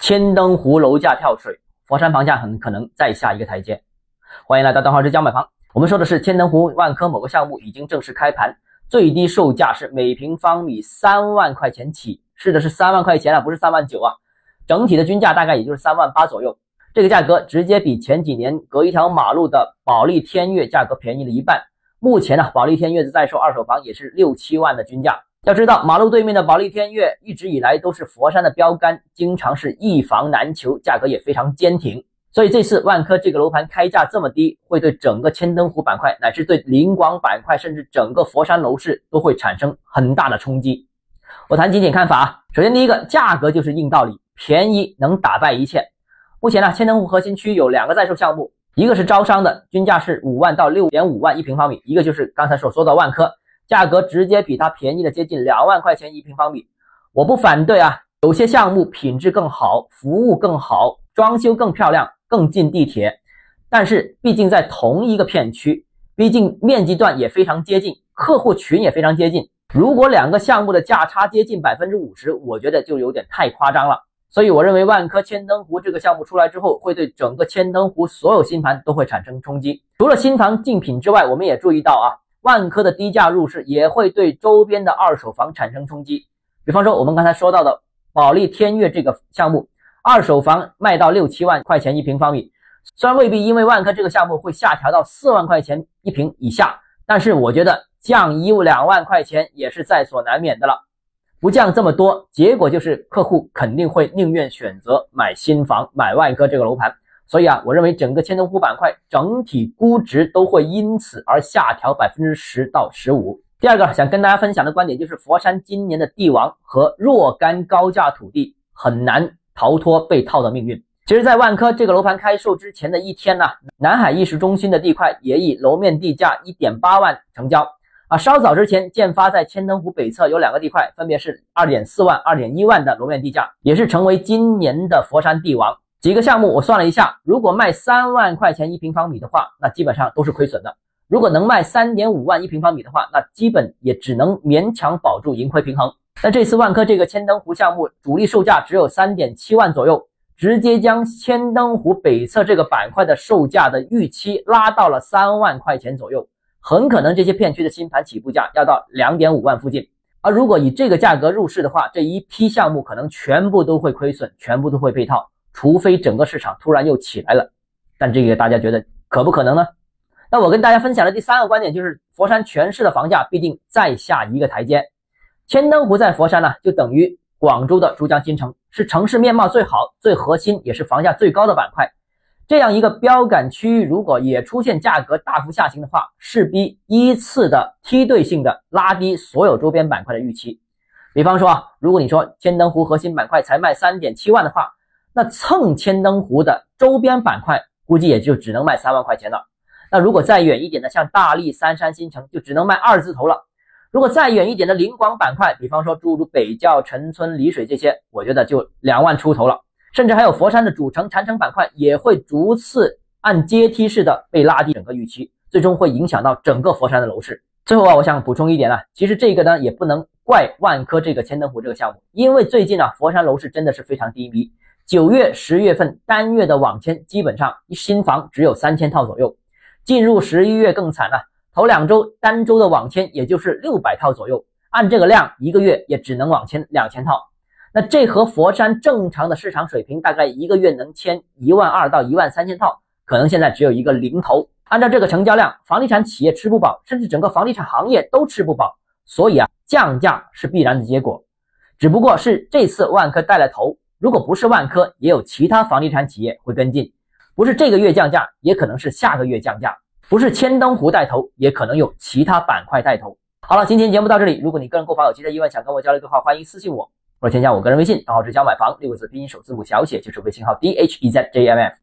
千灯湖楼价跳水，佛山房价很可能再下一个台阶。欢迎来到邓浩之家买房。我们说的是千灯湖万科某个项目已经正式开盘，最低售价是每平方米三万块钱起，是的是三万块钱啊，不是三万九啊。整体的均价大概也就是三万八左右，这个价格直接比前几年隔一条马路的保利天悦价格便宜了一半。目前呢，保利天悦的在售二手房也是六七万的均价。要知道，马路对面的保利天悦一直以来都是佛山的标杆，经常是一房难求，价格也非常坚挺。所以这次万科这个楼盘开价这么低，会对整个千灯湖板块，乃至对临广板块，甚至整个佛山楼市都会产生很大的冲击。我谈几点看法啊。首先，第一个，价格就是硬道理，便宜能打败一切。目前呢，千灯湖核心区有两个在售项目，一个是招商的，均价是五万到六点五万一平方米；一个就是刚才所说的万科。价格直接比它便宜了接近两万块钱一平方米，我不反对啊。有些项目品质更好，服务更好，装修更漂亮，更近地铁。但是毕竟在同一个片区，毕竟面积段也非常接近，客户群也非常接近。如果两个项目的价差接近百分之五十，我觉得就有点太夸张了。所以我认为万科千灯湖这个项目出来之后，会对整个千灯湖所有新盘都会产生冲击。除了新房竞品之外，我们也注意到啊。万科的低价入市也会对周边的二手房产生冲击。比方说，我们刚才说到的保利天悦这个项目，二手房卖到六七万块钱一平方米，虽然未必因为万科这个项目会下调到四万块钱一平以下，但是我觉得降一两万块钱也是在所难免的了。不降这么多，结果就是客户肯定会宁愿选择买新房，买万科这个楼盘。所以啊，我认为整个千灯湖板块整体估值都会因此而下调百分之十到十五。第二个想跟大家分享的观点就是，佛山今年的地王和若干高价土地很难逃脱被套的命运。其实，在万科这个楼盘开售之前的一天呢，南海艺术中心的地块也以楼面地价一点八万成交啊。稍早之前，建发在千灯湖北侧有两个地块，分别是二点四万、二点一万的楼面地价，也是成为今年的佛山地王。几个项目我算了一下，如果卖三万块钱一平方米的话，那基本上都是亏损的。如果能卖三点五万一平方米的话，那基本也只能勉强保住盈亏平衡。那这次万科这个千灯湖项目主力售价只有三点七万左右，直接将千灯湖北侧这个板块的售价的预期拉到了三万块钱左右，很可能这些片区的新盘起步价要到两点五万附近。而如果以这个价格入市的话，这一批项目可能全部都会亏损，全部都会被套。除非整个市场突然又起来了，但这个大家觉得可不可能呢？那我跟大家分享的第三个观点就是，佛山全市的房价必定再下一个台阶。千灯湖在佛山呢，就等于广州的珠江新城，是城市面貌最好、最核心，也是房价最高的板块。这样一个标杆区域，如果也出现价格大幅下行的话，势必依次的梯队性的拉低所有周边板块的预期。比方说啊，如果你说千灯湖核心板块才卖三点七万的话，那蹭千灯湖的周边板块，估计也就只能卖三万块钱了。那如果再远一点的，像大荔、三山新城，就只能卖二字头了。如果再远一点的临广板块，比方说诸如北窖、陈村、丽水这些，我觉得就两万出头了。甚至还有佛山的主城禅城板块，也会逐次按阶梯式的被拉低整个预期，最终会影响到整个佛山的楼市。最后啊，我想补充一点啊，其实这个呢也不能怪万科这个千灯湖这个项目，因为最近啊，佛山楼市真的是非常低迷。九月、十月份单月的网签基本上新房只有三千套左右，进入十一月更惨了，头两周单周的网签也就是六百套左右，按这个量，一个月也只能网签两千套。那这和佛山正常的市场水平，大概一个月能签一万二到一万三千套，可能现在只有一个零头。按照这个成交量，房地产企业吃不饱，甚至整个房地产行业都吃不饱。所以啊，降价是必然的结果，只不过是这次万科带了头。如果不是万科，也有其他房地产企业会跟进；不是这个月降价，也可能是下个月降价；不是千灯湖带头，也可能有其他板块带头。好了，今天节目到这里。如果你个人购房有其他疑问，想跟我交流的话，欢迎私信我或者添加我个人微信，账号是教买房六个字拼音首字母小写，就是微信号 d h e z j m f。